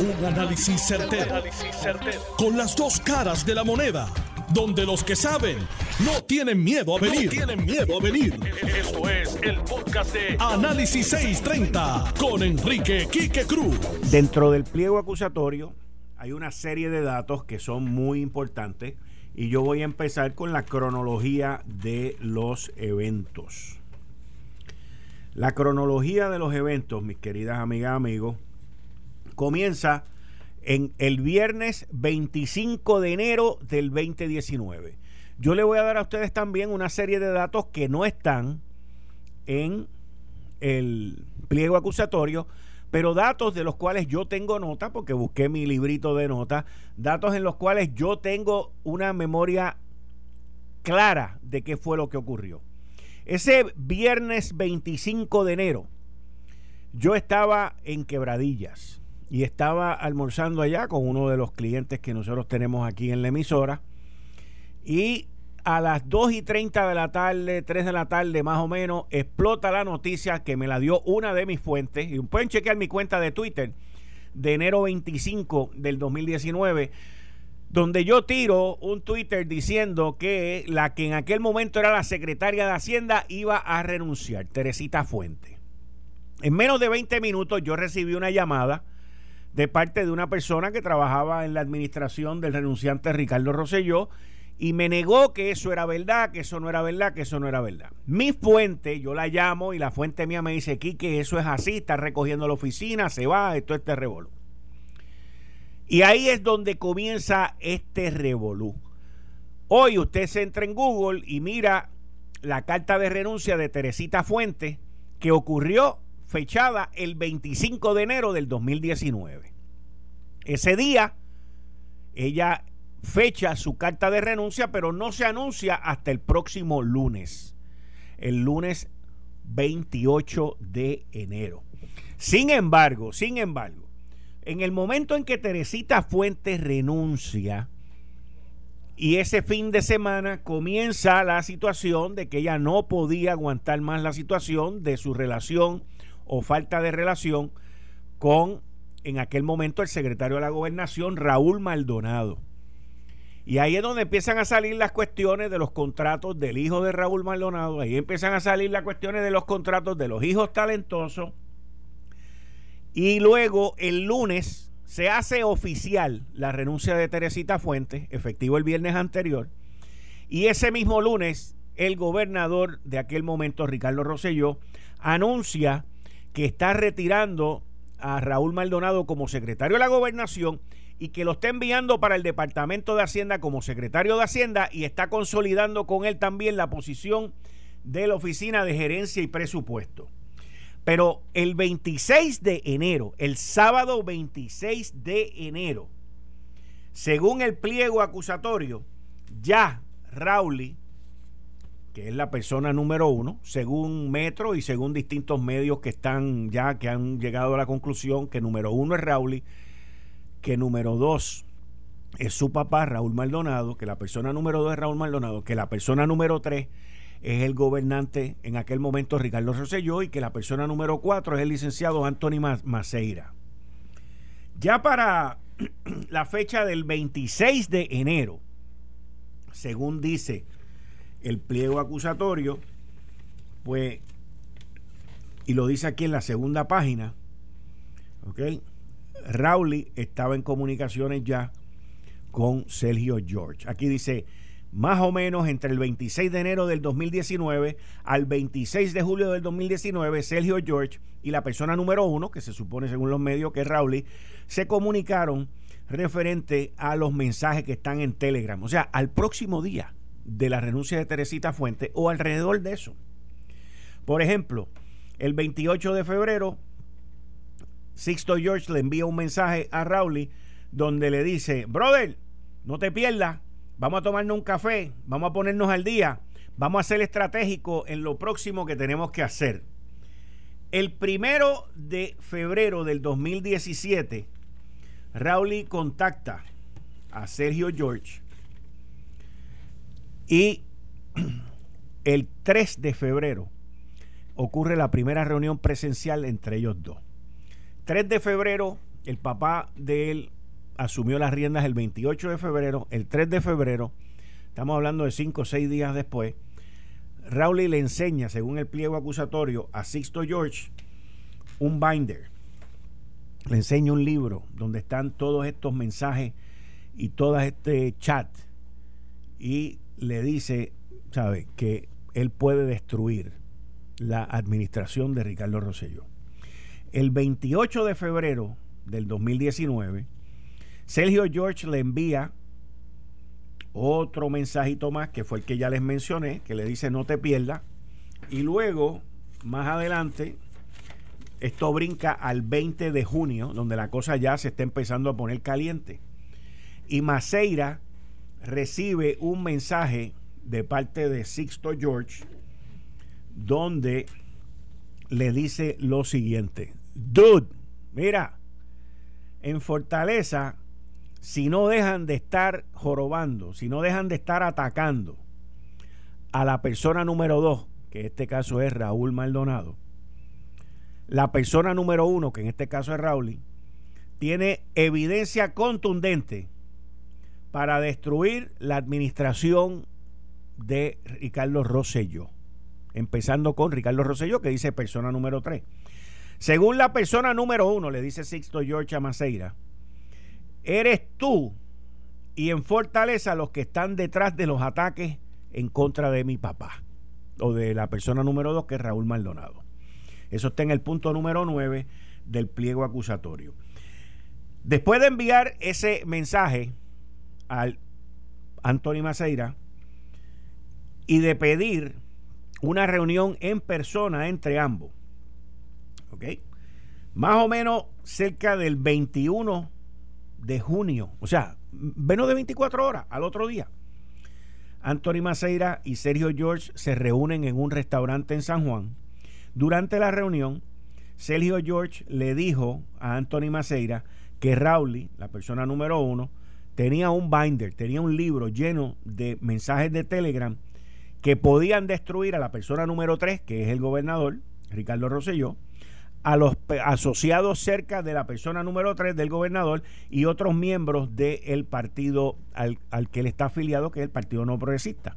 Un análisis certero, Con las dos caras de la moneda. Donde los que saben no tienen miedo a venir. tienen miedo a venir. Esto es el podcast de Análisis 630 con Enrique Quique Cruz. Dentro del pliego acusatorio hay una serie de datos que son muy importantes y yo voy a empezar con la cronología de los eventos. La cronología de los eventos, mis queridas amigas, amigos, comienza en el viernes 25 de enero del 2019. Yo le voy a dar a ustedes también una serie de datos que no están en el pliego acusatorio, pero datos de los cuales yo tengo nota, porque busqué mi librito de notas, datos en los cuales yo tengo una memoria clara de qué fue lo que ocurrió. Ese viernes 25 de enero, yo estaba en Quebradillas y estaba almorzando allá con uno de los clientes que nosotros tenemos aquí en la emisora. Y a las 2 y 30 de la tarde, 3 de la tarde más o menos, explota la noticia que me la dio una de mis fuentes. Y pueden chequear mi cuenta de Twitter de enero 25 del 2019 donde yo tiro un Twitter diciendo que la que en aquel momento era la secretaria de Hacienda iba a renunciar, Teresita Fuente. En menos de 20 minutos yo recibí una llamada de parte de una persona que trabajaba en la administración del renunciante Ricardo Rosselló y me negó que eso era verdad, que eso no era verdad, que eso no era verdad. Mi fuente, yo la llamo y la fuente mía me dice, que eso es así, está recogiendo la oficina, se va, esto es este revolú. Y ahí es donde comienza este revolú. Hoy usted se entra en Google y mira la carta de renuncia de Teresita Fuentes que ocurrió fechada el 25 de enero del 2019. Ese día ella fecha su carta de renuncia, pero no se anuncia hasta el próximo lunes, el lunes 28 de enero. Sin embargo, sin embargo, en el momento en que Teresita Fuentes renuncia y ese fin de semana comienza la situación de que ella no podía aguantar más la situación de su relación o falta de relación con en aquel momento el secretario de la gobernación Raúl Maldonado. Y ahí es donde empiezan a salir las cuestiones de los contratos del hijo de Raúl Maldonado, ahí empiezan a salir las cuestiones de los contratos de los hijos talentosos y luego el lunes se hace oficial la renuncia de Teresita Fuentes, efectivo el viernes anterior. Y ese mismo lunes, el gobernador de aquel momento, Ricardo Rosselló, anuncia que está retirando a Raúl Maldonado como secretario de la gobernación y que lo está enviando para el Departamento de Hacienda como secretario de Hacienda y está consolidando con él también la posición de la Oficina de Gerencia y Presupuesto. Pero el 26 de enero, el sábado 26 de enero, según el pliego acusatorio, ya Rauli, que es la persona número uno, según Metro y según distintos medios que están ya, que han llegado a la conclusión que número uno es Rauli, que número dos es su papá, Raúl Maldonado, que la persona número dos es Raúl Maldonado, que la persona número tres es el gobernante en aquel momento Ricardo Rosselló y que la persona número cuatro es el licenciado Anthony Maceira. Ya para la fecha del 26 de enero, según dice el pliego acusatorio, pues, y lo dice aquí en la segunda página, ¿ok? Rowley estaba en comunicaciones ya con Sergio George. Aquí dice, más o menos entre el 26 de enero del 2019 al 26 de julio del 2019, Sergio George y la persona número uno, que se supone según los medios que es Rowley, se comunicaron referente a los mensajes que están en Telegram. O sea, al próximo día de la renuncia de Teresita Fuente o alrededor de eso. Por ejemplo, el 28 de febrero, Sixto George le envía un mensaje a Rowley donde le dice, brother, no te pierdas vamos a tomarnos un café, vamos a ponernos al día, vamos a ser estratégicos en lo próximo que tenemos que hacer. El primero de febrero del 2017, Rowley contacta a Sergio George y el 3 de febrero ocurre la primera reunión presencial entre ellos dos. 3 de febrero el papá de él asumió las riendas el 28 de febrero, el 3 de febrero, estamos hablando de 5 o 6 días después, Rowley le enseña, según el pliego acusatorio, a Sixto George un binder. Le enseña un libro donde están todos estos mensajes y todo este chat. Y le dice, ¿sabe?, que él puede destruir la administración de Ricardo Rosselló. El 28 de febrero del 2019, Sergio George le envía otro mensajito más, que fue el que ya les mencioné, que le dice no te pierdas. Y luego, más adelante, esto brinca al 20 de junio, donde la cosa ya se está empezando a poner caliente. Y Maceira recibe un mensaje de parte de Sixto George, donde le dice lo siguiente: Dude, mira, en Fortaleza, si no dejan de estar jorobando, si no dejan de estar atacando a la persona número dos, que en este caso es Raúl Maldonado, la persona número uno, que en este caso es Raúl, tiene evidencia contundente para destruir la administración de Ricardo Rosselló. Empezando con Ricardo Rosselló, que dice persona número tres. Según la persona número uno, le dice Sixto George Maceira, eres tú y en Fortaleza los que están detrás de los ataques en contra de mi papá o de la persona número dos que es Raúl Maldonado. Eso está en el punto número nueve del pliego acusatorio. Después de enviar ese mensaje al Anthony Maceira y de pedir una reunión en persona entre ambos, ¿ok? Más o menos cerca del 21 de junio, o sea, menos de 24 horas al otro día. Anthony Maceira y Sergio George se reúnen en un restaurante en San Juan. Durante la reunión, Sergio George le dijo a Anthony Maceira que Rowley, la persona número uno, tenía un binder, tenía un libro lleno de mensajes de Telegram que podían destruir a la persona número tres, que es el gobernador, Ricardo Rosselló, a los asociados cerca de la persona número 3 del gobernador y otros miembros del partido al, que él está afiliado, que es el Partido No Progresista.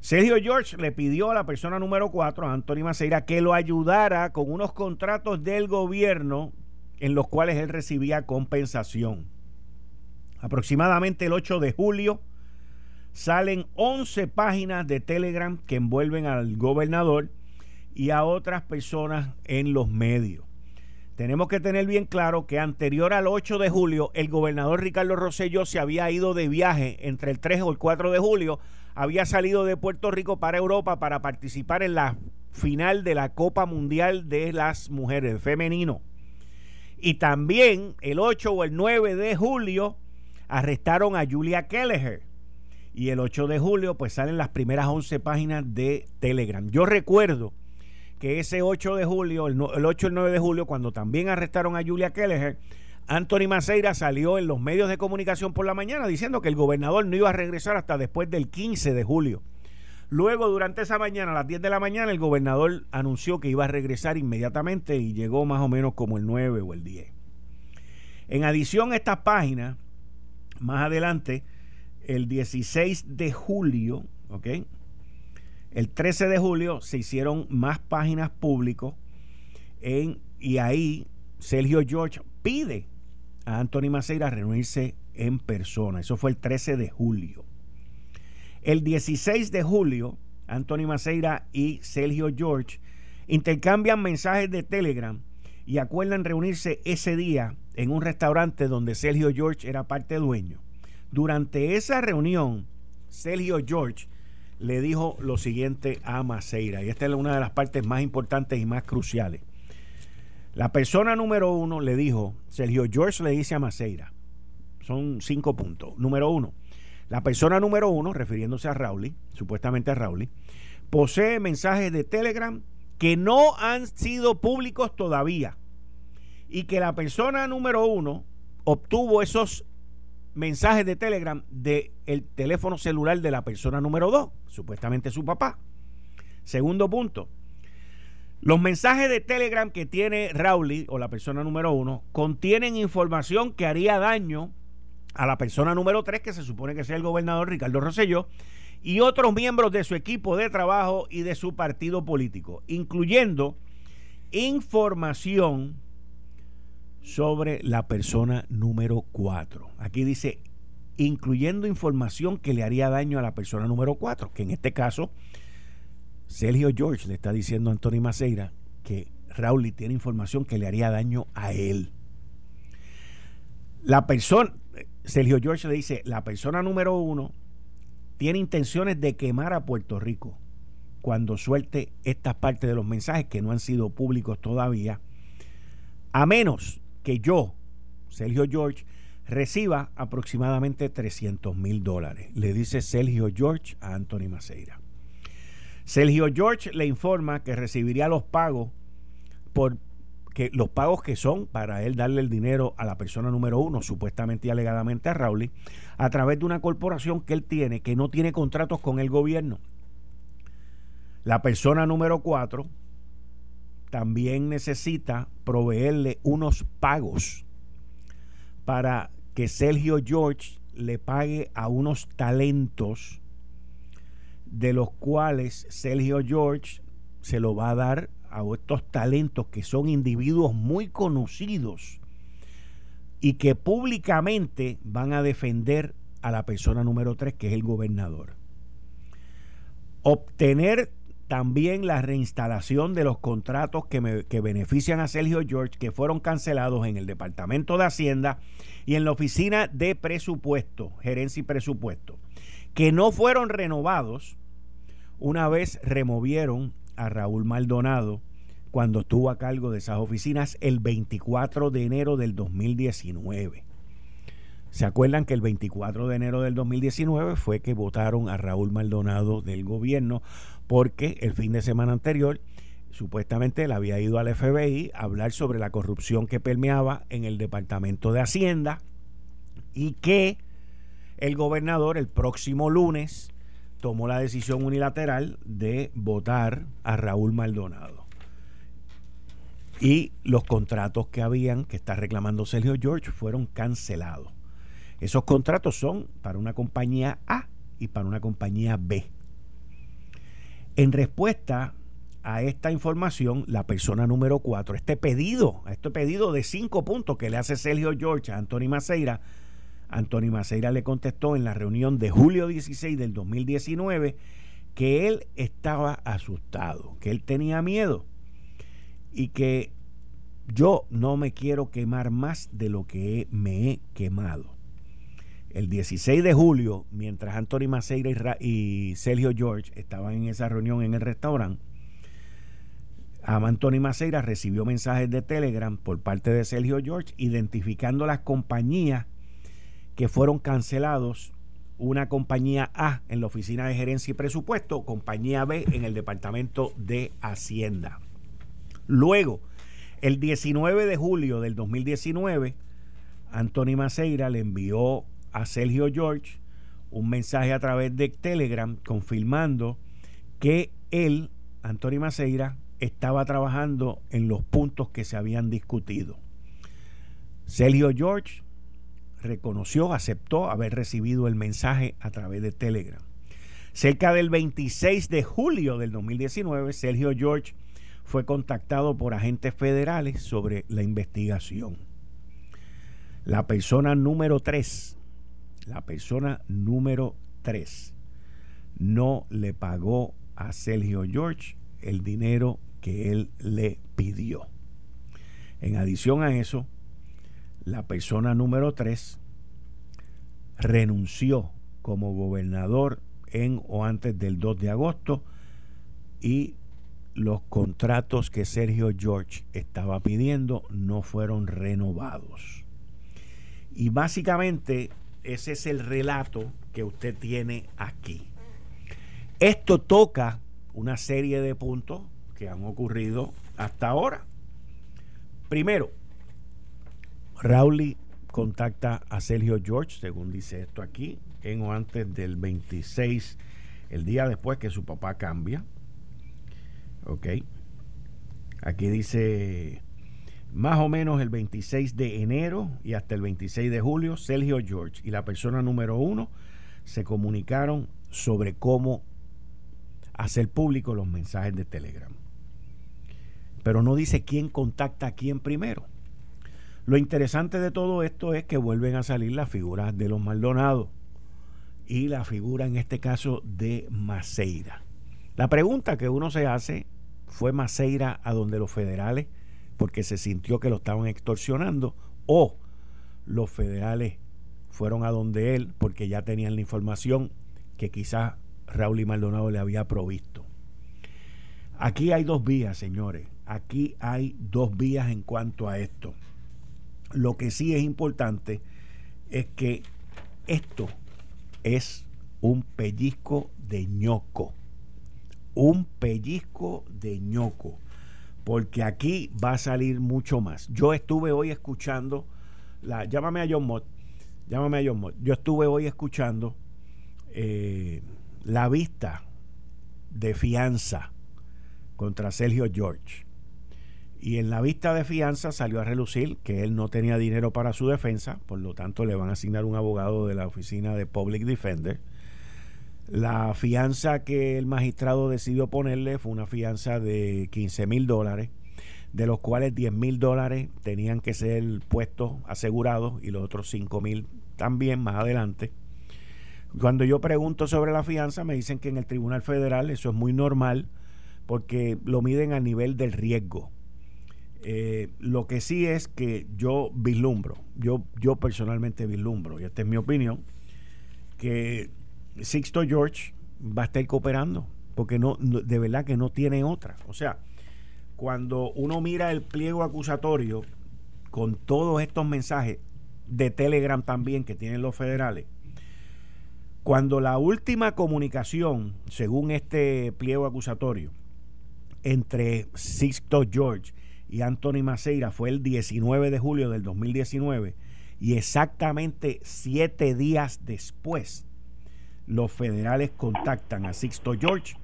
Sergio George le pidió a la persona número 4, a Anthony Maceira, que lo ayudara con unos contratos del gobierno en los cuales él recibía compensación. Aproximadamente el 8 de julio salen 11 páginas de Telegram que envuelven al gobernador y a otras personas en los medios. Tenemos que tener bien claro que anterior al 8 de julio, el gobernador Ricardo Rosselló se había ido de viaje entre el 3 o el 4 de julio, había salido de Puerto Rico para Europa para participar en la final de la Copa Mundial de las Mujeres Femenino. Y también el 8 o el 9 de julio arrestaron a Julia Kelleher. Y el 8 de julio pues salen las primeras 11 páginas de Telegram. Yo recuerdo que ese 8 de julio, el, 8 y el 9 de julio, cuando también arrestaron a Julia Kelleher, Anthony Maceira salió en los medios de comunicación por la mañana diciendo que el gobernador no iba a regresar hasta después del 15 de julio. Luego, durante esa mañana, a las 10 de la mañana, el gobernador anunció que iba a regresar inmediatamente y llegó más o menos como el 9 o el 10. En adición a estas páginas, más adelante, el 16 de julio, ¿ok? El 13 de julio se hicieron más páginas públicas en, y ahí Sergio George pide a Anthony Maceira reunirse en persona. Eso fue el 13 de julio. El 16 de julio, Anthony Maceira y Sergio George intercambian mensajes de Telegram y acuerdan reunirse ese día en un restaurante donde Sergio George era parte dueño. Durante esa reunión, Sergio George le dijo lo siguiente a Maceira, y esta es una de las partes más importantes y más cruciales. La persona número uno le dijo, Sergio George le dice a Maceira, son cinco puntos. Número uno, la persona número uno, refiriéndose a Rowley, supuestamente a Rowley, posee mensajes de Telegram que no han sido públicos todavía y que la persona número uno obtuvo esos mensajes de Telegram del el teléfono celular de la persona número dos, supuestamente su papá. Segundo punto, Los mensajes de Telegram que tiene Rowley, o la persona número uno, contienen información que haría daño a la persona número tres, que se supone que sea el gobernador Ricardo Rosselló, y otros miembros de su equipo de trabajo y de su partido político, incluyendo información sobre la persona número cuatro. Aquí dice, incluyendo información que le haría daño a la persona número cuatro, que en este caso Sergio George le está diciendo a Anthony Maceira que Raúl tiene información que le haría daño a él. La persona, Sergio George le dice, la persona número uno tiene intenciones de quemar a Puerto Rico cuando suelte estas partes de los mensajes que no han sido públicos todavía, a menos que yo, Sergio George, reciba aproximadamente 300 mil dólares, le dice Sergio George a Anthony Maceira. Sergio George le informa que recibiría los pagos por que los pagos que son para él darle el dinero a la persona número uno, supuestamente y alegadamente a Rowley, a través de una corporación que él tiene que no tiene contratos con el gobierno. La persona número cuatro también necesita proveerle unos pagos para que Sergio George le pague a unos talentos de los cuales Sergio George se lo va a dar a estos talentos que son individuos muy conocidos y que públicamente van a defender a la persona número 3, que es el gobernador. Obtener también la reinstalación de los contratos que, que, benefician a Sergio George, que fueron cancelados en el Departamento de Hacienda y en la Oficina de Presupuesto, Gerencia y Presupuesto, que no fueron renovados una vez removieron a Raúl Maldonado cuando estuvo a cargo de esas oficinas el 24 de enero del 2019. ¿Se acuerdan que el 24 de enero del 2019 fue que votaron a Raúl Maldonado del gobierno porque el fin de semana anterior supuestamente él había ido al FBI a hablar sobre la corrupción que permeaba en el Departamento de Hacienda y que el gobernador el próximo lunes tomó la decisión unilateral de votar a Raúl Maldonado. Y los contratos que habían, que está reclamando Sergio George, fueron cancelados. Esos contratos son para una compañía A y para una compañía B. En respuesta a esta información, la persona número 4, este pedido, este pedido de cinco puntos que le hace Sergio George a Anthony Maceira, Anthony Maceira le contestó en la reunión de julio 16 del 2019 que él estaba asustado, que él tenía miedo y que yo no me quiero quemar más de lo que me he quemado. El 16 de julio, mientras Anthony Maceira y, Sergio George estaban en esa reunión en el restaurante, Anthony Maceira recibió mensajes de Telegram por parte de Sergio George identificando las compañías que fueron cancelados una compañía A en la Oficina de Gerencia y Presupuesto, compañía B en el Departamento de Hacienda. Luego, el 19 de julio del 2019, Anthony Maceira le envió a Sergio George un mensaje a través de Telegram confirmando que él, Anthony Maceira, estaba trabajando en los puntos que se habían discutido. Sergio George reconoció, aceptó haber recibido el mensaje a través de Telegram. Cerca del 26 de julio del 2019, Sergio George fue contactado por agentes federales sobre la investigación. La persona número 3, la persona número 3, no le pagó a Sergio George el dinero que él le pidió. En adición a eso, la persona número 3 renunció como gobernador en o antes del 2 de agosto y los contratos que Sergio George estaba pidiendo no fueron renovados. Y básicamente ese es el relato que usted tiene aquí. Esto toca una serie de puntos que han ocurrido hasta ahora. Primero, Rowley contacta a Sergio George, según dice esto aquí, en o antes del 26, el día después que su papá cambia. Ok. Aquí dice, más o menos el 26 de enero y hasta el 26 de julio, Sergio George y la persona número uno se comunicaron sobre cómo hacer público los mensajes de Telegram. Pero no dice quién contacta a quién primero. Lo interesante de todo esto es que vuelven a salir las figuras de los Maldonados y la figura en este caso de Maceira. La pregunta que uno se hace fue Maceira a donde los federales porque se sintió que lo estaban extorsionando o los federales fueron a donde él porque ya tenían la información que quizás Raúl y Maldonado le había provisto. Aquí hay dos vías, señores. Aquí hay dos vías en cuanto a esto. Lo que sí es importante es que esto es un pellizco de ñoco. Un pellizco de ñoco. Porque aquí va a salir mucho más. Yo estuve hoy escuchando la. Llámame a John Mott. Llámame a John Mott. Yo estuve hoy escuchando eh, la vista de fianza contra Sergio George. Y en la vista de fianza salió a relucir que él no tenía dinero para su defensa, por lo tanto le van a asignar un abogado de la oficina de Public Defender. La fianza que el magistrado decidió ponerle fue una fianza de 15 mil dólares, de los cuales 10 mil dólares tenían que ser puestos asegurados y los otros 5 mil también más adelante. Cuando yo pregunto sobre la fianza, me dicen que en el Tribunal Federal eso es muy normal porque lo miden a nivel del riesgo. Eh, lo que sí es que yo vislumbro, yo, yo personalmente vislumbro, y esta es mi opinión, que Sixto George va a estar cooperando, porque no, de verdad que no tiene otra. O sea, cuando uno mira el pliego acusatorio con todos estos mensajes de Telegram también que tienen los federales, cuando la última comunicación, según este pliego acusatorio, entre Sixto George y Anthony Maceira fue el 19 de julio del 2019 y exactamente siete días después los federales contactan a Sixto George,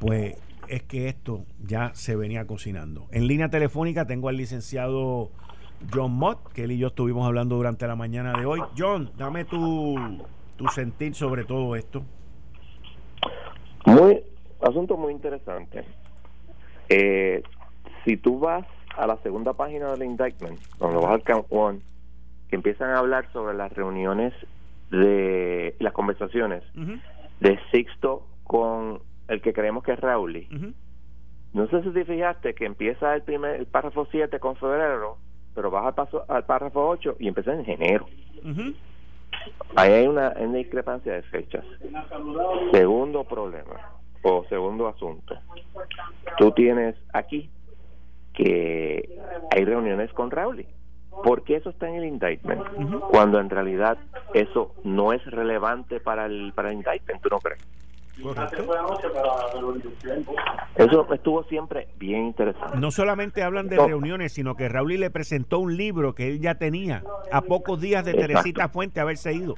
pues es que esto ya se venía cocinando. En línea telefónica tengo al licenciado John Mott, que él y yo estuvimos hablando durante la mañana de hoy. John, dame tu, tu sentir sobre todo esto. Muy, asunto muy interesante. Eh, si tú vas a la segunda página del indictment, cuando vas al count one, que empiezan a hablar sobre las reuniones de las conversaciones de Sixto con el que creemos que es Raúl. No sé si te fijaste que empieza el primer el párrafo 7 con febrero, pero vas al, paso, al párrafo 8 y empieza en enero. Ahí hay una, una discrepancia de fechas. Segundo problema o segundo asunto. Tú tienes aquí que hay reuniones con Raúl. ¿Por qué eso está en el indictment? Cuando en realidad eso no es relevante para el, para el indictment, ¿tú no crees? Eso estuvo siempre bien interesante. No solamente hablan de reuniones, sino que Raúl le presentó un libro que él ya tenía a pocos días de Teresita Fuente haberse ido.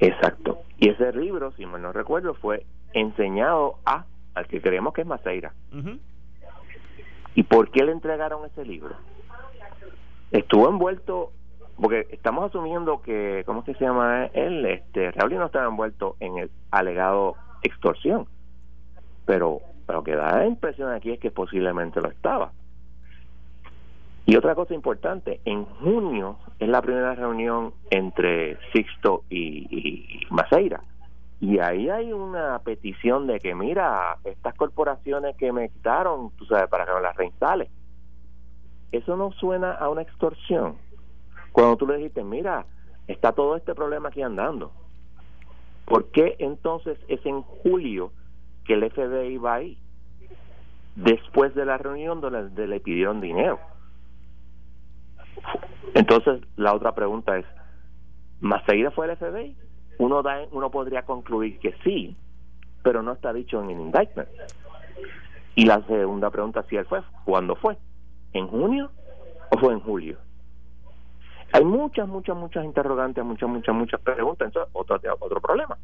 Exacto. Y ese libro, si me no recuerdo, fue enseñado a al que creemos que es Maceira. ¿Y por qué le entregaron ese libro? Estuvo envuelto, porque estamos asumiendo que, ¿cómo se llama él? Este, Raúl no estaba envuelto en el alegado extorsión, pero lo que da la impresión aquí es que posiblemente lo estaba. Y otra cosa importante, en junio es la primera reunión entre Sixto y, y Maceira. Y ahí hay una petición de que, mira, estas corporaciones que me quitaron, tú sabes, para que me las reinstale. Eso no suena a una extorsión. Cuando tú le dijiste, mira, está todo este problema aquí andando. ¿Por qué entonces es en julio que el FBI va ahí? Después de la reunión donde le pidieron dinero. Entonces, la otra pregunta es, ¿más seguida fue el FBI? uno, da, uno podría concluir que sí, pero no está dicho en el indictment. Y la segunda pregunta, si él fue, ¿cuándo fue? ¿En junio o fue en julio? Hay muchas, muchas, muchas interrogantes, muchas, muchas, muchas preguntas. Entonces, otro, otro problema.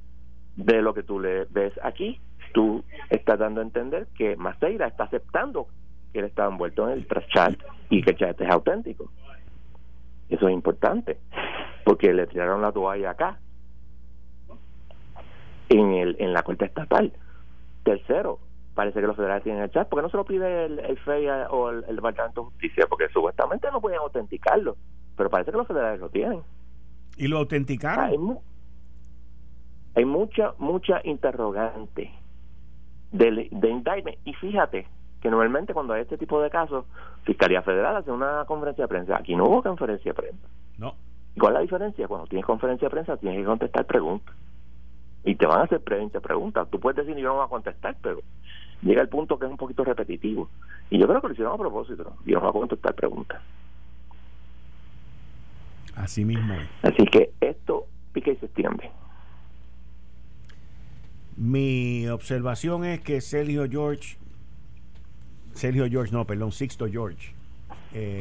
De lo que tú le ves aquí, tú estás dando a entender que Maceira está aceptando que él está envuelto en el chat y que el chat es auténtico. Eso es importante, porque le tiraron la toalla acá, en, el, en la Corte Estatal. Tercero, parece que los federales tienen el chat, porque no se lo pide el, el FEI o el, Departamento de Justicia, porque supuestamente no pueden autenticarlo, pero parece que los federales lo tienen. ¿Y lo autenticaron? Hay, hay mucha, mucha interrogante de, de indictment. Y fíjate que normalmente cuando hay este tipo de casos, Fiscalía Federal hace una conferencia de prensa. Aquí no hubo conferencia de prensa. No. ¿Cuál es la diferencia? Cuando tienes conferencia de prensa tienes que contestar preguntas. Y te van a hacer 20 preguntas. Tú puedes decir, yo no voy a contestar, pero llega el punto que es un poquito repetitivo. Y yo creo que lo hicieron a propósito. Y no va a contestar preguntas. Así mismo Así que esto pica y se extiende. Mi observación es que Sergio George, Sergio George, no, perdón, Sixto George, eh,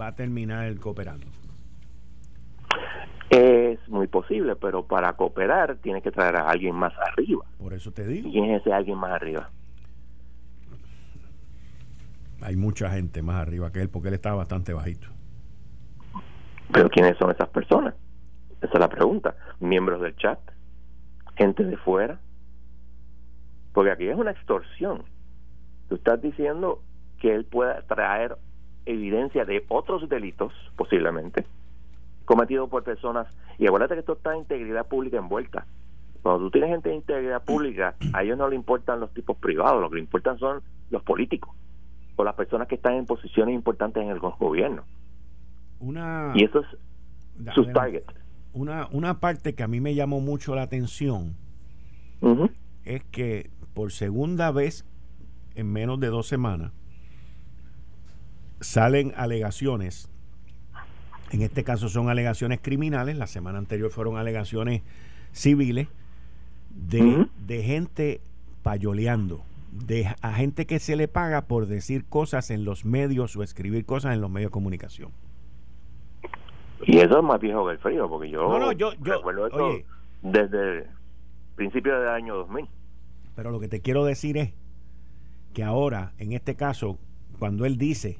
va a terminar cooperando. Es muy posible, pero para cooperar tiene que traer a alguien más arriba. Por eso te digo. ¿Quién es ese alguien más arriba? Hay mucha gente más arriba que él porque él está bastante bajito. Pero ¿quiénes son esas personas? Esa es la pregunta. ¿Miembros del chat? gente de fuera. Porque aquí es una extorsión. Tú estás diciendo que él pueda traer evidencia de otros delitos, posiblemente, cometidos por personas. Y acuérdate que esto está integridad pública envuelta. Cuando tú tienes gente de integridad pública, a ellos no le importan los tipos privados, lo que le importan son los políticos o las personas que están en posiciones importantes en el gobierno. Una... Y eso es sus targets una, una parte que a mí me llamó mucho la atención es que por segunda vez en menos de dos semanas salen alegaciones. En este caso son alegaciones criminales, la semana anterior fueron alegaciones civiles de, de gente payoleando, de a gente que se le paga por decir cosas en los medios o escribir cosas en los medios de comunicación. Y eso es más viejo que el frío, porque yo, no, no, yo, yo recuerdo esto desde principio del año 2000. Pero lo que te quiero decir es que ahora, en este caso, cuando él dice,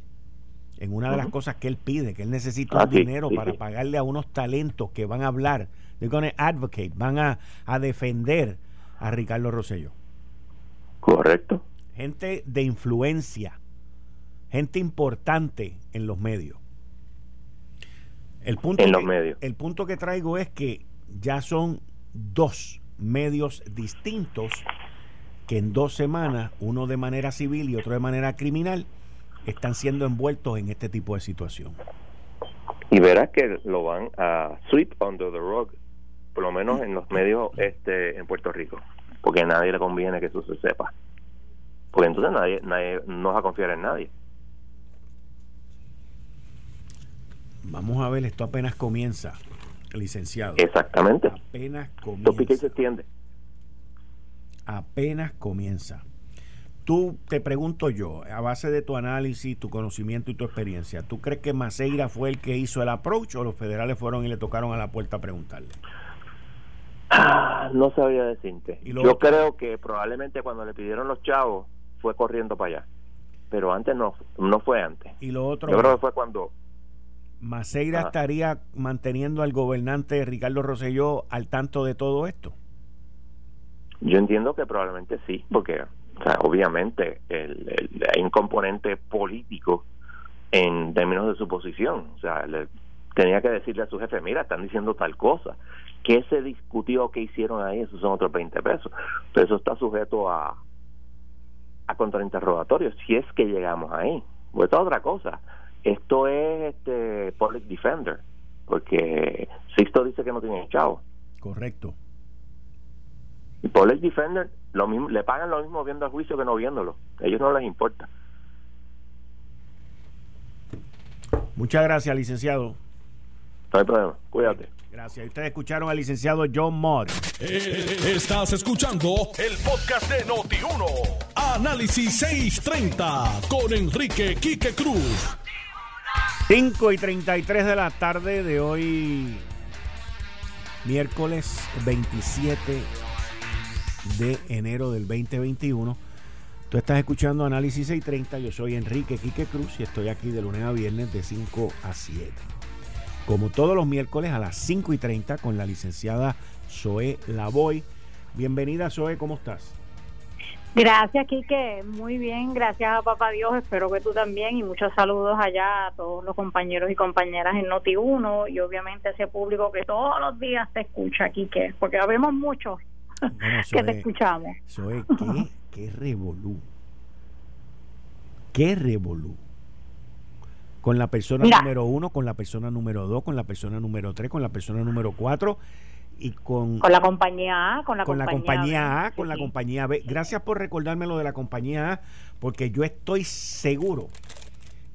en una de las cosas que él pide, que él necesita un ah, dinero para pagarle a unos talentos que van a hablar, they're advocate, van a, a defender a Ricardo Rosello. Correcto. Gente de influencia, gente importante en los medios. El punto en los medios. El punto que traigo es que ya son dos medios distintos que en dos semanas, uno de manera civil y otro de manera criminal, están siendo envueltos en este tipo de situación. Y verás que lo van a sweep under the rug, por lo menos en los medios este en Puerto Rico, porque a nadie le conviene que eso se sepa. Porque entonces nadie, nadie no va a confiar en nadie. Vamos a ver, esto apenas comienza, licenciado. Exactamente. Apenas comienza. se extiende. Apenas comienza. Tú te pregunto yo, a base de tu análisis, tu conocimiento y tu experiencia, ¿tú crees que Maceira fue el que hizo el approach o los federales fueron y le tocaron a la puerta a preguntarle? Ah, no sabía decirte. Yo creo que probablemente cuando le pidieron los chavos fue corriendo para allá. Pero antes no, no fue antes. Y lo otro. Yo creo que fue cuando ¿Maceira estaría manteniendo al gobernante Ricardo Rosselló al tanto de todo esto? Yo entiendo que probablemente sí, porque obviamente el, hay un componente político en términos de su posición. O sea, le, tenía que decirle a su jefe, mira, están diciendo tal cosa. ¿Qué se discutió? ¿Qué hicieron ahí? Esos son otros 20 pesos. Pero eso está sujeto a, a contrainterrogatorio, si es que llegamos ahí. Pues es otra cosa esto es este public defender, porque Sixto dice que no tiene chavo. Correcto. Y public defender lo mismo, le pagan lo mismo viendo el juicio que no viéndolo. A ellos no les importa. Muchas gracias, licenciado. No hay problema. Cuídate. Gracias. Ustedes escucharon al licenciado John Mott. Eh, estás escuchando el podcast de Noti1. Análisis 630 con Enrique Quique Cruz. 5 y 33 de la tarde de hoy, miércoles 27 de enero del 2021. Tú estás escuchando Análisis 630, yo soy Enrique Quique Cruz y estoy aquí de lunes a viernes de 5 a 7. Como todos los miércoles a las 5 y 30 con la licenciada Zoe Lavoy. Bienvenida Zoe, ¿cómo estás? Gracias, Quique. Muy bien, gracias a Papá Dios. Espero que tú también. Y muchos saludos allá a todos los compañeros y compañeras en Noti1 y obviamente a ese público que todos los días te escucha, Quique, porque habemos muchos que te escuchamos. ¿qué, qué revolú? ¿Qué revolú? Con la persona número uno, con la persona número dos, con la persona número tres, con la persona número cuatro y con, con la compañía A, con la, compañía, A, con la compañía B. Gracias por recordarme lo de la compañía A, porque yo estoy seguro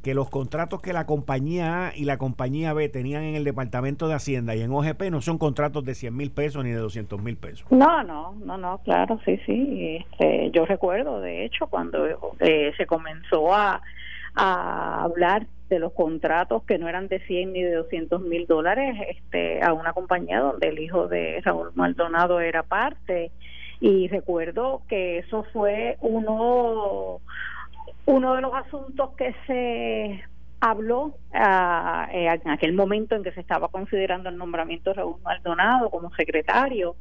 que los contratos que la compañía A y la compañía B tenían en el Departamento de Hacienda y en OGP no son contratos de 100 mil pesos ni de 200 mil pesos. No, no, no, no, claro, sí, sí. Este, yo recuerdo, de hecho, cuando eh, se comenzó a, hablar de los contratos que no eran de 100 ni de 200 mil dólares este, a una compañía donde el hijo de Raúl Maldonado era parte. Y recuerdo que eso fue uno, uno de los asuntos que se habló eh, en aquel momento en que se estaba considerando el nombramiento de Raúl Maldonado como secretario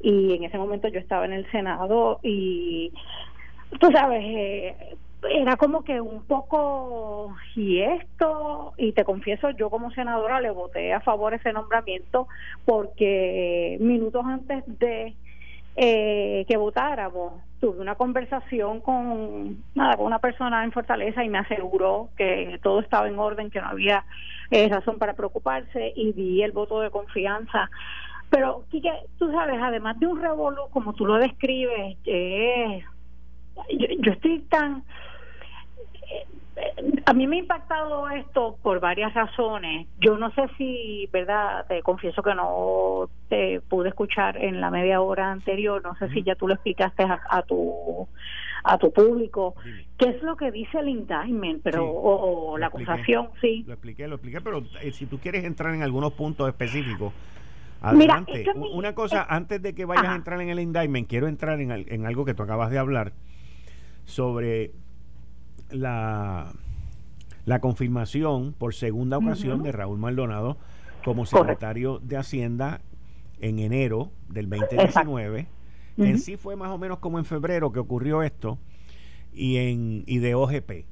y en ese momento yo estaba en el Senado y tú sabes eh, era como que un poco y esto y te confieso yo como senadora le voté a favor ese nombramiento porque minutos antes de eh, que votáramos. Tuve una conversación con una persona en Fortaleza y me aseguró que todo estaba en orden que no había eh, razón para preocuparse y di el voto de confianza. Pero Quique, tú sabes además de un revolú como tú lo describes eh, yo, estoy tan a mí me ha impactado esto por varias razones. Yo no sé si, ¿verdad? Te confieso que no te pude escuchar en la media hora anterior. No sé si ya tú lo explicaste a, tu a tu público. ¿Qué es lo que dice el indictment pero o, la acusación? Sí. Lo expliqué, lo expliqué, pero eh, si tú quieres entrar en algunos puntos específicos, Adelante. Una cosa, antes de que vayas a entrar en el indictment, quiero entrar en, en algo que tú acabas de hablar sobre la, la confirmación por segunda ocasión de Raúl Maldonado como secretario de Hacienda en enero del 2019. En sí fue más o menos como en febrero que ocurrió esto y, en, y de OGP.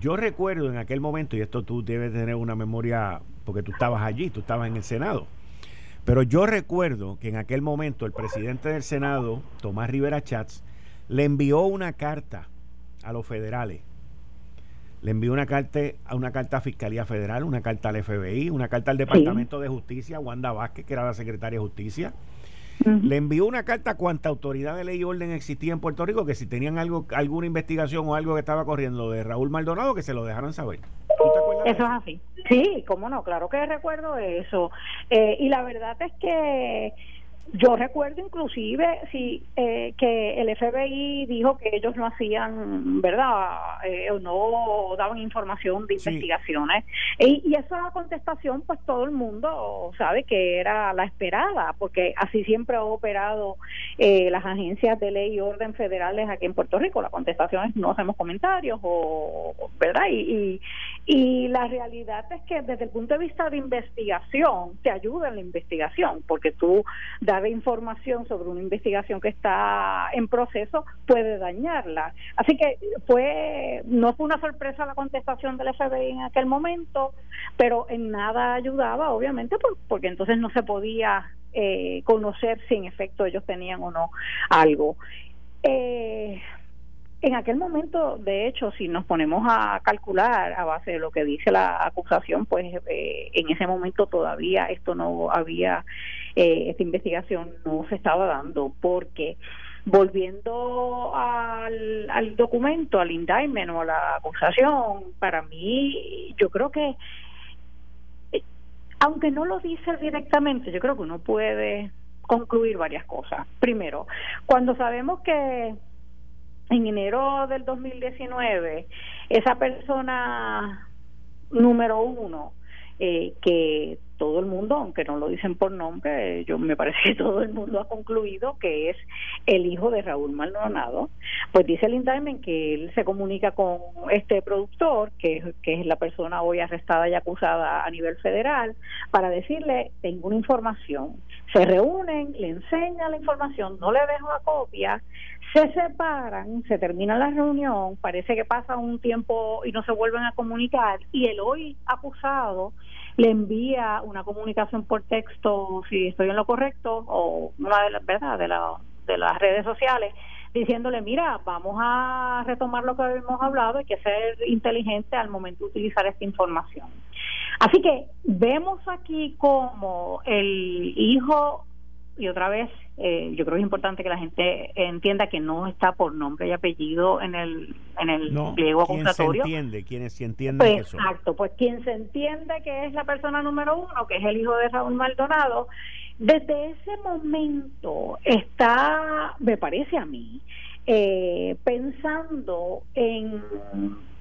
Yo recuerdo en aquel momento, y esto tú debes tener una memoria porque tú estabas allí, tú estabas en el Senado, pero yo recuerdo que en aquel momento el presidente del Senado, Tomás Rivera Chats, le envió una carta a los federales. Le envió una carta a una carta a Fiscalía Federal, una carta al FBI, una carta al Departamento de Justicia, Wanda Vázquez, que era la secretaria de Justicia. Le envió una carta a cuanta autoridad de ley y orden existía en Puerto Rico, que si tenían algo, alguna investigación o algo que estaba corriendo de Raúl Maldonado, que se lo dejaran saber. Eso es así. Sí, cómo no, claro que recuerdo eso. Eh, y la verdad es que yo recuerdo inclusive sí, eh, que el FBI dijo que ellos no hacían, ¿verdad? Eh, o no daban información de investigaciones. Y, y, esa contestación, pues todo el mundo sabe que era la esperada, porque así siempre ha operado eh, las agencias de ley y orden federales aquí en Puerto Rico. La contestación es no hacemos comentarios, o, ¿verdad? Y, y, y la realidad es que desde el punto de vista de investigación, te ayuda en la investigación, porque tú dar información sobre una investigación que está en proceso puede dañarla. Así que fue no fue una sorpresa la contestación del FBI en aquel momento, pero en nada ayudaba, obviamente, porque entonces no se podía eh, conocer si en efecto ellos tenían o no algo. Eh, en aquel momento, de hecho, si nos ponemos a calcular a base de lo que dice la acusación, pues eh, en ese momento todavía esto no había, eh, esta investigación no se estaba dando, porque volviendo al, al documento, al indictment o a la acusación, para mí, yo creo que, eh, aunque no lo dice directamente, yo creo que uno puede concluir varias cosas. Primero, cuando sabemos que en enero del 2019, esa persona número uno eh, que todo el mundo, aunque no lo dicen por nombre, yo me parece que todo el mundo ha concluido que es el hijo de Raúl Maldonado, pues dice el indictment que él se comunica con este productor, que, que es la persona hoy arrestada y acusada a nivel federal, para decirle, tengo una información. Se reúnen, le enseñan la información, no le dejo la copia, se separan, se termina la reunión, parece que pasa un tiempo y no se vuelven a comunicar y el hoy acusado le envía una comunicación por texto, si estoy en lo correcto, o una de las, ¿verdad? De, la, de las redes sociales, diciéndole, mira, vamos a retomar lo que habíamos hablado, hay que ser inteligente al momento de utilizar esta información. Así que vemos aquí como el hijo y otra vez, eh, yo creo que es importante que la gente entienda que no está por nombre y apellido en el en el pliego acusatorio. se entiende, quienes se entienden pues, Exacto, pues quien se entiende que es la persona número uno, que es el hijo de Raúl Maldonado, desde ese momento está, me parece a mí, eh, pensando en,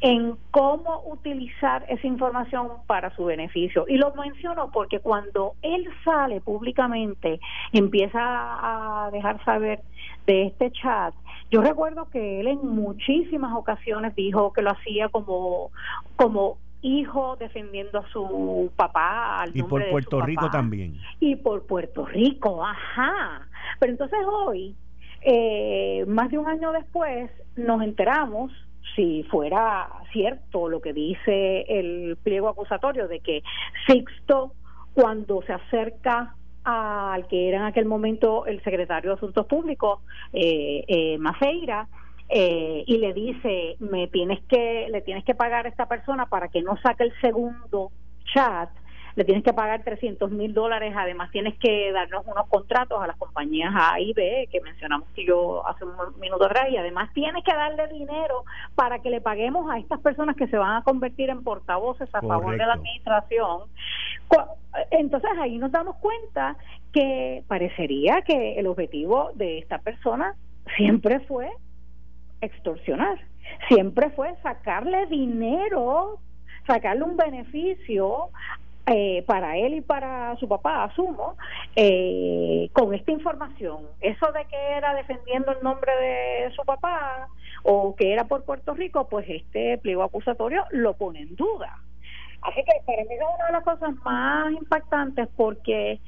en cómo utilizar esa información para su beneficio. Y lo menciono porque cuando él sale públicamente, empieza a dejar saber de este chat, yo recuerdo que él en muchísimas ocasiones dijo que lo hacía como, como hijo defendiendo a su papá. Al y por Puerto Rico también. Y por Puerto Rico, ajá. Pero entonces hoy eh, más de un año después nos enteramos, si fuera cierto lo que dice el pliego acusatorio, de que Sixto, cuando se acerca al que era en aquel momento el secretario de Asuntos Públicos, eh, eh, Maceira, eh, y le dice, me tienes que, le tienes que pagar a esta persona para que no saque el segundo chat, le tienes que pagar 300 mil dólares, además tienes que darnos unos contratos a las compañías A y B, que mencionamos que yo hace un minuto atrás, y además tienes que darle dinero para que le paguemos a estas personas que se van a convertir en portavoces a favor de la administración. Entonces ahí nos damos cuenta que parecería que el objetivo de esta persona siempre fue extorsionar, siempre fue sacarle dinero sacarle un beneficio eh, para él y para su papá, asumo, eh, con esta información. Eso de que era defendiendo el nombre de su papá o que era por Puerto Rico, pues este pliego acusatorio lo pone en duda. Así que para mí es una de las cosas más impactantes porque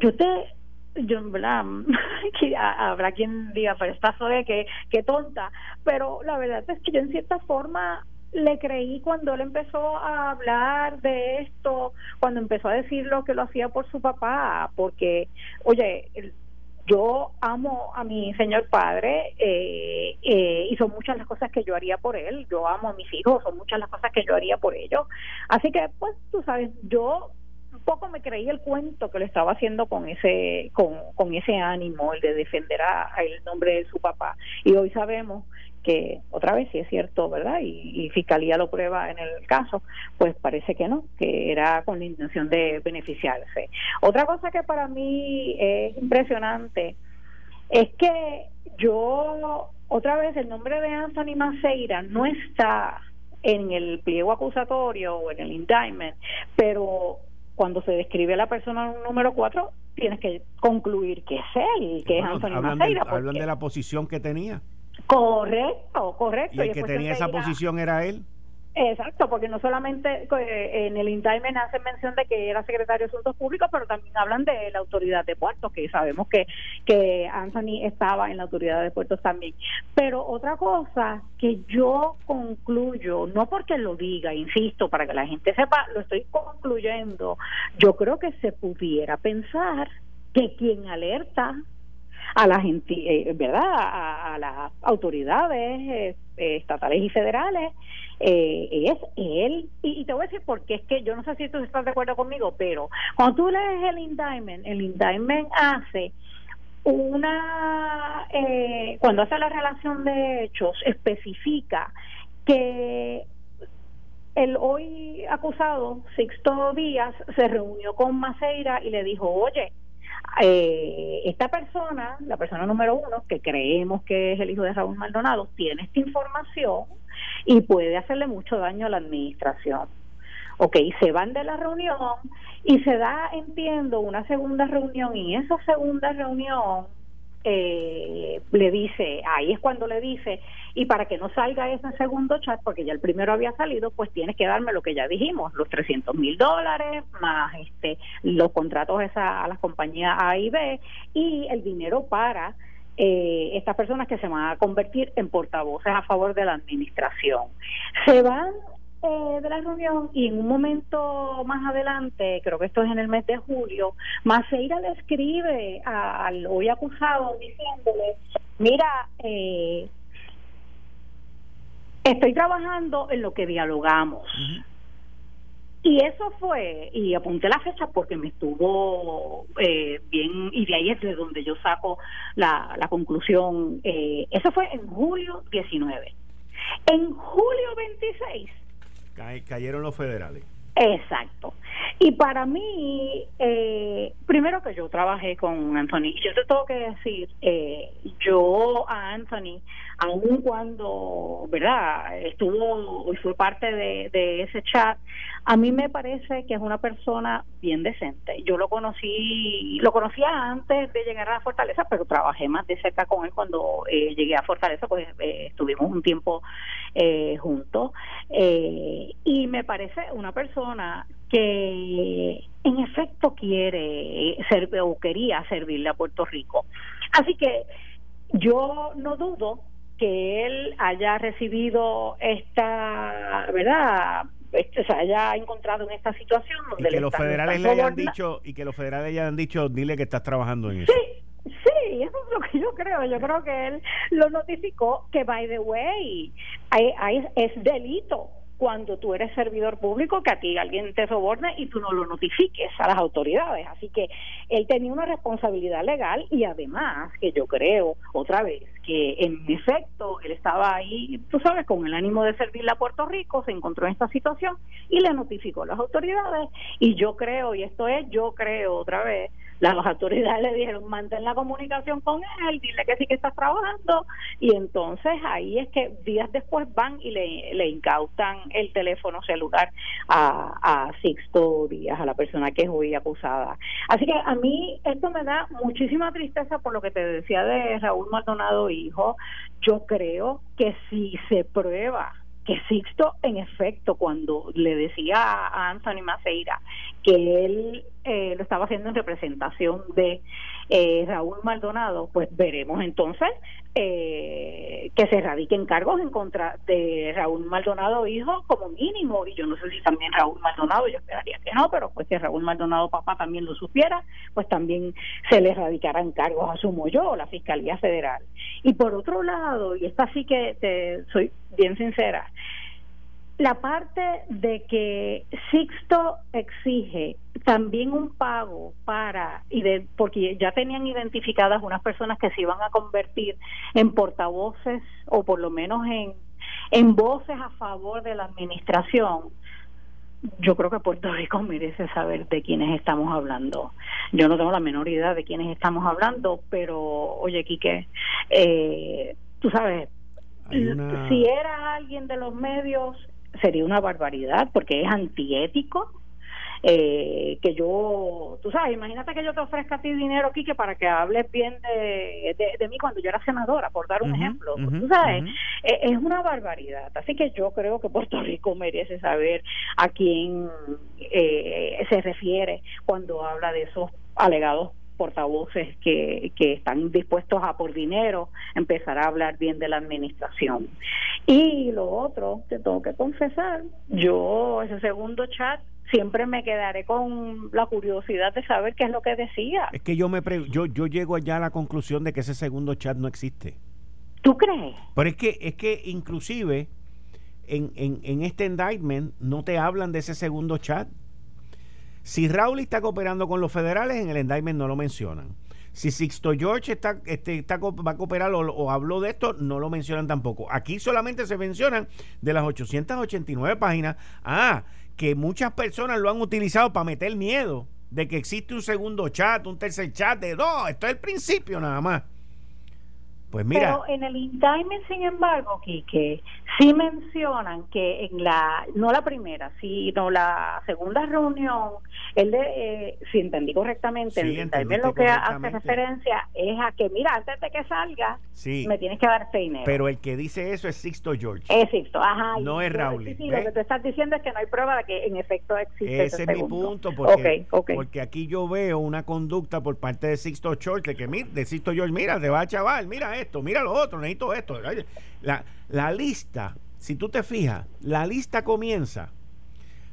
yo te yo habrá quien diga pero esta soy que, que tonta pero la verdad es que yo en cierta forma le creí cuando él empezó a hablar de esto, cuando empezó a decir lo que lo hacía por su papá, porque, oye, yo amo a mi señor padre eh, eh, y son muchas las cosas que yo haría por él, yo amo a mis hijos, son muchas las cosas que yo haría por ellos. Así que, pues, tú sabes, yo un poco me creí el cuento que le estaba haciendo con ese con, con ese ánimo el de defender a, el nombre de su papá y hoy sabemos que otra vez si es cierto verdad y, fiscalía lo prueba en el caso pues parece que no que era con la intención de beneficiarse otra cosa que para mí es impresionante es que yo otra vez el nombre de Anthony Maceira no está en el pliego acusatorio o en el indictment, pero cuando se describe a la persona número cuatro, tienes que concluir que es él, que es Anthony hablan Maceira. De, hablan de la posición que tenía. Correcto, correcto. Y el que tenía esa posición era él. Exacto, porque no solamente eh, en el indictment hacen mención de que era secretario de Asuntos Públicos, pero también hablan de la autoridad de puertos, que sabemos que, que Anthony estaba en la autoridad de puertos también. Pero otra cosa que yo concluyo, no porque lo diga, insisto, para que la gente sepa, lo estoy concluyendo, yo creo que se pudiera pensar que quien alerta a la gente, eh, ¿verdad? A, las autoridades eh, estatales y federales eh, es él. Y, te voy a decir porque es que yo no sé si tú estás de acuerdo conmigo, pero cuando tú lees el indictment, el indictment hace una, eh, cuando hace la relación de hechos, especifica que el hoy acusado, Sixto Díaz, se reunió con Maceira y le dijo, oye, eh, esta persona, la persona número uno, que creemos que es el hijo de Raúl Maldonado, tiene esta información y puede hacerle mucho daño a la administración. Ok, se van de la reunión y se da, entiendo, una segunda reunión y esa segunda reunión eh, le dice, ahí es cuando le dice, y para que no salga ese segundo chat, porque ya el primero había salido, pues tienes que darme lo que ya dijimos, los 300 mil dólares, más este los contratos a las compañías A y B, y el dinero para eh, estas personas que se van a convertir en portavoces a favor de la administración. Se van eh, de la reunión y en un momento más adelante, creo que esto es en el mes de julio, Maceira le escribe al hoy acusado diciéndole, mira, eh, estoy trabajando en lo que dialogamos. Y eso fue, y apunté la fecha porque me estuvo eh, bien, y de ahí es de donde yo saco la, la conclusión. Eh, eso fue en julio 19. En julio 26 cayeron los federales. Exacto. Y para mí, eh, primero que yo trabajé con Anthony, yo te tengo que decir, eh, yo a Anthony, aun cuando, ¿verdad? Estuvo y fue parte de, ese chat, a mí me parece que es una persona bien decente. Yo lo conocí, lo conocía antes de llegar a la Fortaleza, pero trabajé más de cerca con él cuando eh, llegué a Fortaleza, pues eh, estuvimos un tiempo eh, juntos. y me parece una persona que en efecto quiere ser o quería servirle a Puerto Rico. Así que yo no dudo que él haya recibido esta, ¿verdad? Este, se haya encontrado en esta situación donde y que los federales le hayan dicho y que los federales le hayan dicho dile que estás trabajando en eso. Sí sí eso es lo que yo creo. Yo creo que él lo notificó que by the way es delito cuando tú eres servidor público que a ti alguien te soborne y tú no lo notifiques a las autoridades. Así que él tenía una responsabilidad legal y además que yo creo, otra vez, que en efecto él estaba ahí, tú sabes, con el ánimo de servirle a Puerto Rico, se encontró en esta situación y le notificó a las autoridades y yo creo, y esto es, yo creo otra vez, las autoridades le dijeron mantén la comunicación con él, dile que sí que estás trabajando y entonces ahí es que días después van y le, incautan el teléfono celular a, a Sixto Díaz, a la persona que es hoy acusada. Así que a mí esto me da muchísima tristeza por lo que te decía de Raúl Maldonado hijo, yo creo que si se prueba que Sixto, en efecto, cuando le decía a Anthony Maceira que él eh, lo estaba haciendo en representación de eh, Raúl Maldonado, pues veremos entonces eh, que se radiquen cargos en contra de Raúl Maldonado hijo como mínimo. Y yo no sé si también Raúl Maldonado yo esperaría que no pero pues que Raúl Maldonado papá también lo supiera pues también se le radicarán cargos asumo yo la Fiscalía Federal. Y por otro lado y esta sí que te soy bien sincera la parte de que Sixto exige también un pago para y de, porque ya tenían identificadas unas personas que se iban a convertir en portavoces o por lo menos en en voces a favor de la administración yo creo que Puerto Rico merece saber de quiénes estamos hablando. Yo no tengo la menor idea de quiénes estamos hablando, pero oye, Quique, eh, tú sabes, si era alguien de los medios, sería una barbaridad porque es antiético. Eh, que yo, tú sabes, imagínate que yo te ofrezca a ti dinero, Quique, para que hables bien de, de, mí cuando yo era senadora, por dar un ejemplo. tú sabes, eh, es una barbaridad. Así que yo creo que Puerto Rico merece saber a quién eh, se refiere cuando habla de esos alegados portavoces que, que están dispuestos a por dinero empezar a hablar bien de la administración. Y lo otro, te tengo que confesar, yo ese segundo chat siempre me quedaré con la curiosidad de saber qué es lo que decía. Es que yo me yo yo llego allá a la conclusión de que ese segundo chat no existe. ¿Tú crees? Pero es que es que inclusive en, en, en este indictment no te hablan de ese segundo chat. Si Raúl está cooperando con los federales, en el indictment no lo mencionan. Si Sixto George está, este, está, va a cooperar o, habló de esto, no lo mencionan tampoco. Aquí solamente se mencionan de las 889 páginas. Ah, que muchas personas lo han utilizado para meter miedo de que existe un segundo chat, un tercer chat, de no, esto es el principio nada más. Pues mira. Pero en el indictment, sin embargo, que sí mencionan que en la, no la primera, sino la segunda reunión, él de, eh, si entendí correctamente, el indictment lo que hace referencia es a que, mira, antes de que salga, me tienes que dar seis Pero el que dice eso es Sixto George. Es Sixto, ajá. No es Raúl. Sí, sí, lo que tú estás diciendo es que no hay prueba de que en efecto existe ese, es mi punto, porque, porque aquí yo veo una conducta por parte de Sixto George de que, de Sixto George, mira, te va chaval, mira esto, mira lo otro, necesito esto. La, la lista, si tú te fijas, la lista comienza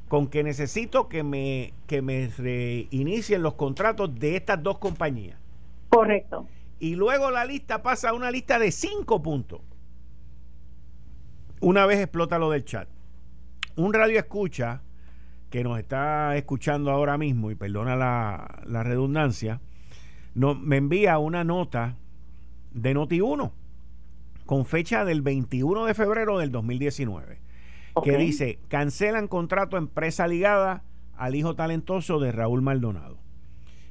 con que necesito que me, que me reinicien los contratos de estas dos compañías. Correcto. Y luego la lista pasa a una lista de cinco puntos. Una vez explota lo del chat. Un radio escucha que nos está escuchando ahora mismo, y perdona la, la redundancia, no, me envía una nota de Noti1 con fecha del 21 de febrero del 2019, que dice, cancelan contrato empresa ligada al hijo talentoso de Raúl Maldonado.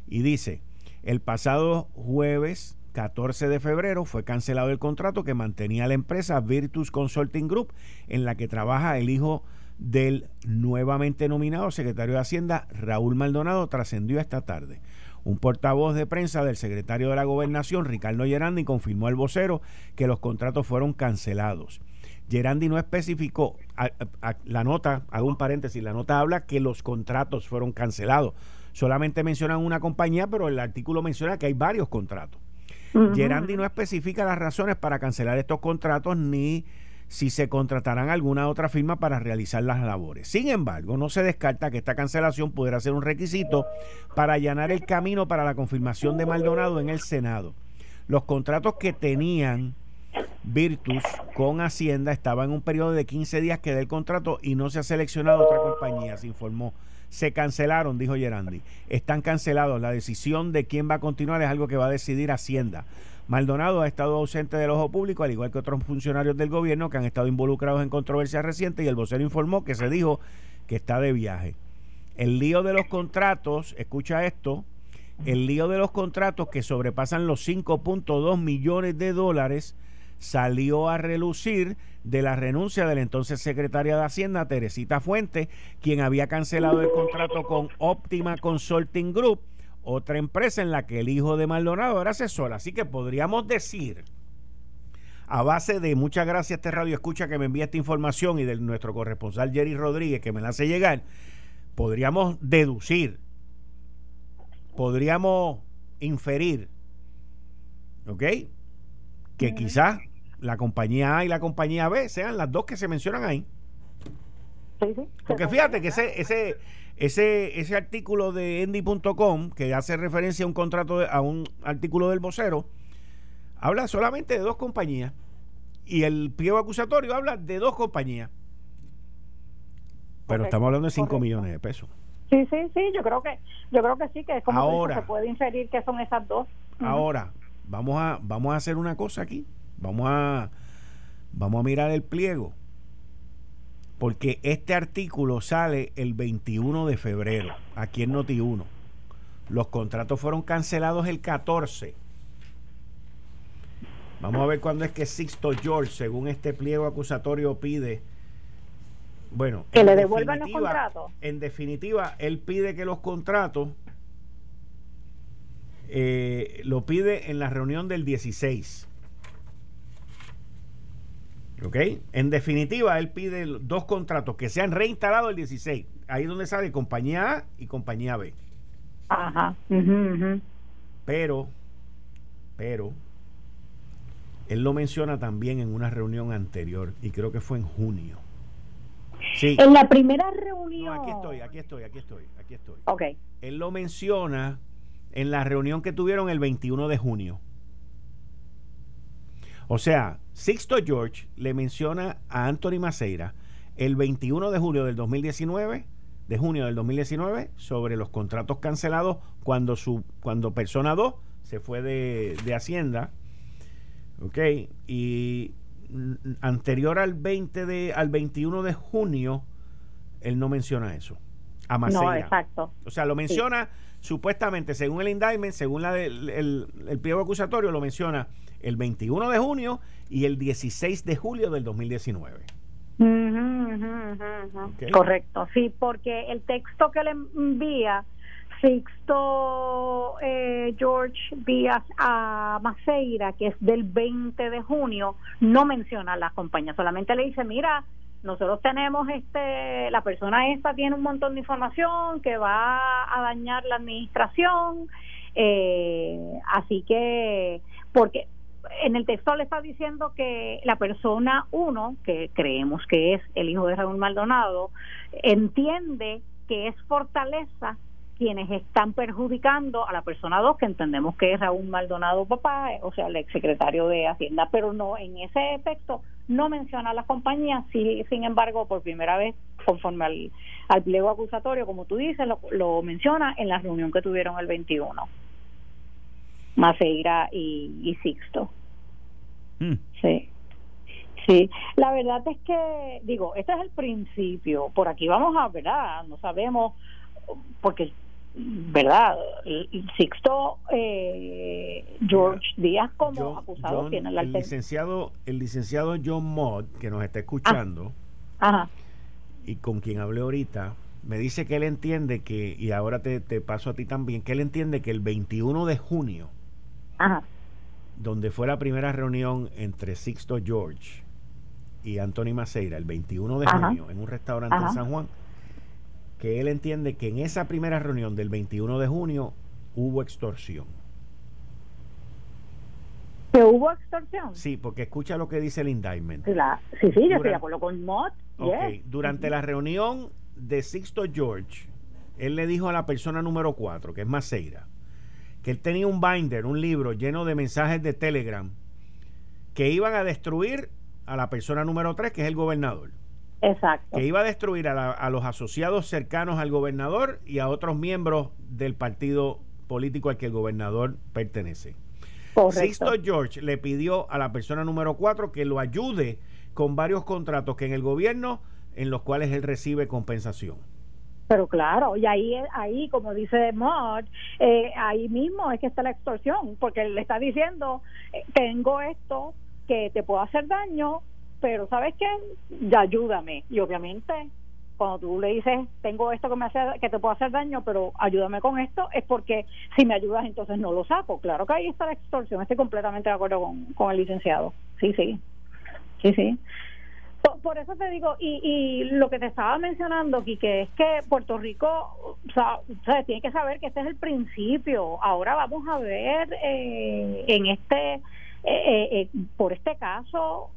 Y dice, el pasado jueves 14 de febrero fue cancelado el contrato que mantenía la empresa Virtus Consulting Group, en la que trabaja el hijo del nuevamente nominado secretario de Hacienda, Raúl Maldonado, trascendió esta tarde. Un portavoz de prensa del secretario de la Gobernación, Ricardo Gerandi, confirmó al vocero que los contratos fueron cancelados. Gerandi no especificó, la nota, hago un paréntesis, la nota habla que los contratos fueron cancelados. Solamente mencionan una compañía, pero el artículo menciona que hay varios contratos. Gerandi no especifica las razones para cancelar estos contratos ni si se contratarán alguna otra firma para realizar las labores. Sin embargo, no se descarta que esta cancelación pudiera ser un requisito para allanar el camino para la confirmación de Maldonado en el Senado. Los contratos que tenían Virtus con Hacienda estaban en un periodo de 15 días que del contrato y no se ha seleccionado otra compañía, se informó. Se cancelaron, dijo Gerandi. Están cancelados. La decisión de quién va a continuar es algo que va a decidir Hacienda. Maldonado ha estado ausente del ojo público, al igual que otros funcionarios del gobierno que han estado involucrados en controversias recientes y el vocero informó que se dijo que está de viaje. El lío de los contratos, escucha esto, el lío de los contratos que sobrepasan los 5.2 millones de dólares salió a relucir de la renuncia de la entonces secretaria de Hacienda, Teresita Fuente, quien había cancelado el contrato con Optima Consulting Group otra empresa en la que el hijo de Maldonado era asesor. Así que podríamos decir, a base de muchas gracias a este radio escucha que me envía esta información y de nuestro corresponsal Jerry Rodríguez que me la hace llegar, podríamos deducir, podríamos inferir, ¿ok? Que quizás la compañía A y la compañía B sean las dos que se mencionan ahí. Porque fíjate que ese, ese, ese, ese artículo de endy.com que hace referencia a un contrato, a un artículo del vocero, habla solamente de dos compañías. Y el pliego acusatorio habla de dos compañías. Pero estamos hablando de 5 millones de pesos. Sí, sí, sí, yo creo que yo creo que sí, que es como ahora, se puede inferir que son esas dos. Ahora, vamos a vamos a hacer una cosa aquí. Vamos a vamos a mirar el pliego porque este artículo sale el 21 de febrero, aquí en Noti1. Los contratos fueron cancelados el 14. Vamos a ver cuándo es que Sixto George, según este pliego acusatorio, pide. Bueno, que le devuelvan los contratos. En definitiva, él pide que los contratos eh, lo pide en la reunión del 16. ¿Ok? En definitiva, él pide dos contratos que sean reinstalados el 16. Ahí es donde sale compañía A y compañía B. Ajá. Pero, pero, él lo menciona también en una reunión anterior y creo que fue en junio. Sí. En la primera reunión. aquí estoy, aquí estoy, aquí estoy, aquí estoy. Ok. Él lo menciona en la reunión que tuvieron el 21 de junio. O sea, Sixto George le menciona a Anthony Maceira el 21 de julio del 2019, de junio del 2019, sobre los contratos cancelados cuando su cuando persona 2 se fue de, Hacienda. ¿Ok? Y anterior al 20 de al 21 de junio él no menciona eso. A Maceira. No, exacto. O sea, lo menciona supuestamente según el indictment, según la del el, pliego acusatorio lo menciona el 21 de junio y el 16 de julio del 2019. Correcto, sí, porque el texto que le envía Sixto eh, George Díaz a Maceira, que es del 20 de junio, no menciona a la compañía, solamente le dice, mira, nosotros tenemos este, la persona esta tiene un montón de información que va a dañar la administración, eh, así que, porque en el texto le está diciendo que la persona uno, que creemos que es el hijo de Raúl Maldonado, entiende que es fortaleza quienes están perjudicando a la persona 2, que entendemos que es Raúl Maldonado papá, o sea, el exsecretario de Hacienda, pero no, en ese texto no menciona a las compañías, sí, sin embargo, por primera vez, conforme al, al pliego acusatorio, como tú dices, lo, menciona en la reunión que tuvieron el 21. Maceira y, y Sixto. Mm. Sí. Sí, la verdad es que, digo, este es el principio. Por aquí vamos a, ¿verdad? No sabemos, porque verdad Sixto eh, George Díaz como acusado tiene el licenciado el licenciado John Mott que nos está escuchando ah, y con quien hablé ahorita me dice que él entiende que y ahora te, te, paso a ti también que él entiende que el 21 de junio donde fue la primera reunión entre Sixto George y Anthony Maceira el 21 de junio en un restaurante en San Juan que él entiende que en esa primera reunión del 21 de junio hubo extorsión. ¿Que hubo extorsión? Sí, porque escucha lo que dice el indictment. sí, sí, yo estoy de acuerdo con Mott. Durante la reunión de Sixto George, él le dijo a la persona número 4, que es Maceira, que él tenía un binder, un libro lleno de mensajes de Telegram que iban a destruir a la persona número 3, que es el gobernador. Exacto. Que iba a destruir a, los asociados cercanos al gobernador y a otros miembros del partido político al que el gobernador pertenece. Correcto. Sixto George le pidió a la persona número 4 que lo ayude con varios contratos que en el gobierno en los cuales él recibe compensación. Pero claro, y ahí, ahí como dice Mod, eh, ahí mismo es que está la extorsión, porque le está diciendo, eh, tengo esto que te puedo hacer daño, pero ¿sabes qué? Ya ayúdame. Y obviamente, cuando tú le dices, tengo esto que me hace, que te puede hacer daño, pero ayúdame con esto, es porque si me ayudas, entonces no lo saco. Claro que ahí está la extorsión. Estoy completamente de acuerdo con, el licenciado. Sí, sí. Sí, sí. Por, eso te digo, y, y lo que te estaba mencionando, que es que Puerto Rico, o sea, tiene que saber que este es el principio. Ahora vamos a ver eh, en este, eh, eh, por este caso,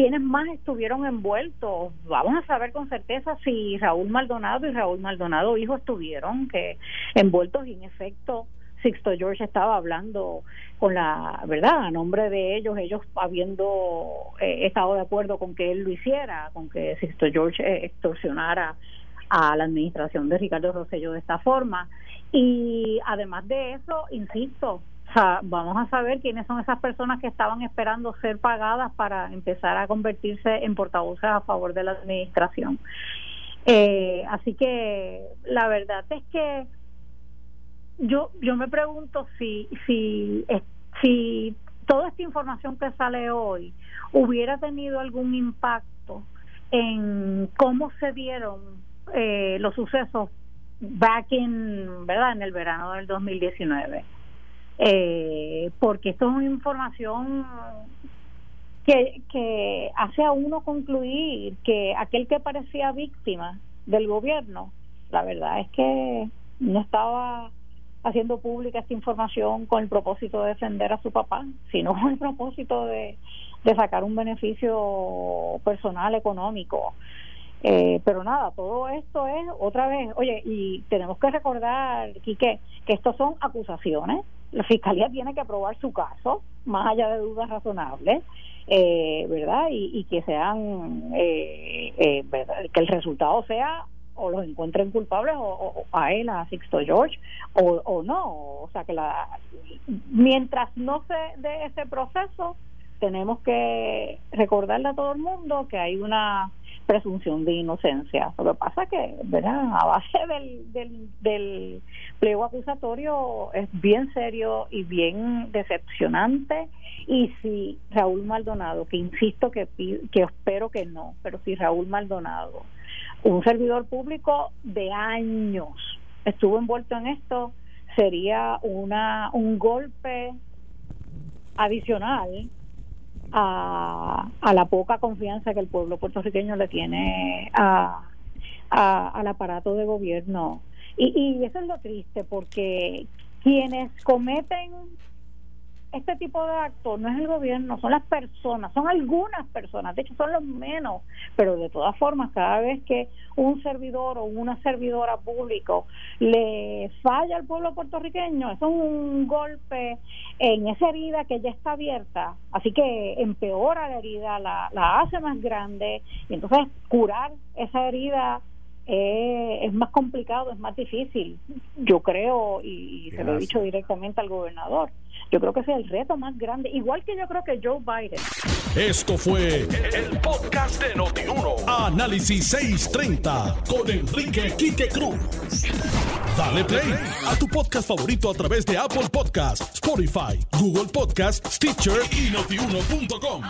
quiénes más estuvieron envueltos. Vamos a saber con certeza si Raúl Maldonado y Raúl Maldonado hijo estuvieron que envueltos y en efecto Sixto George estaba hablando con la verdad a nombre de ellos, ellos habiendo eh, estado de acuerdo con que él lo hiciera, con que Sixto George eh, extorsionara a la administración de Ricardo Rosello de esta forma. Y además de eso, insisto, vamos a saber quiénes son esas personas que estaban esperando ser pagadas para empezar a convertirse en portavoces a favor de la administración. Eh, así que la verdad es que yo yo me pregunto si si si toda esta información que sale hoy hubiera tenido algún impacto en cómo se dieron eh, los sucesos back in verdad en el verano del 2019 eh, porque esto es una información que, hace a uno concluir que aquel que parecía víctima del gobierno, la verdad es que no estaba haciendo pública esta información con el propósito de defender a su papá, sino con el propósito de, de sacar un beneficio personal, económico. Eh, pero nada, todo esto es otra vez, oye, y tenemos que recordar, Quique, que estos son acusaciones, la fiscalía tiene que probar su caso, más allá de dudas razonables, eh, ¿verdad? Y, que sean, eh, eh, que el resultado sea o los encuentren culpables o, a él, a Sixto George, o, o no. O sea, que la, mientras no se dé ese proceso, tenemos que recordarle a todo el mundo que hay una presunción de inocencia. Lo que pasa que, ¿verdad? A base del, del, del pliego acusatorio es bien serio y bien decepcionante. Y si Raúl Maldonado, que insisto que, que espero que no, pero si Raúl Maldonado, un servidor público de años, estuvo envuelto en esto, sería una un golpe adicional a, a la poca confianza que el pueblo puertorriqueño le tiene a, al aparato de gobierno. Y, y eso es lo triste, porque quienes cometen este tipo de actos no es el gobierno, son las personas, son algunas personas, de hecho son los menos, pero de todas formas, cada vez que un servidor o una servidora público le falla al pueblo puertorriqueño, eso es un golpe en esa herida que ya está abierta, así que empeora la herida, la, la hace más grande, y entonces curar esa herida eh, es más complicado, es más difícil. Yo creo, y, se lo he dicho directamente al gobernador, yo creo que ese es el reto más grande, igual que yo creo que Joe Biden. Esto fue el, podcast de Notiuno. Análisis 630 con Enrique Quique Cruz. Dale play a tu podcast favorito a través de Apple Podcasts, Spotify, Google Podcasts, Stitcher y notiuno.com.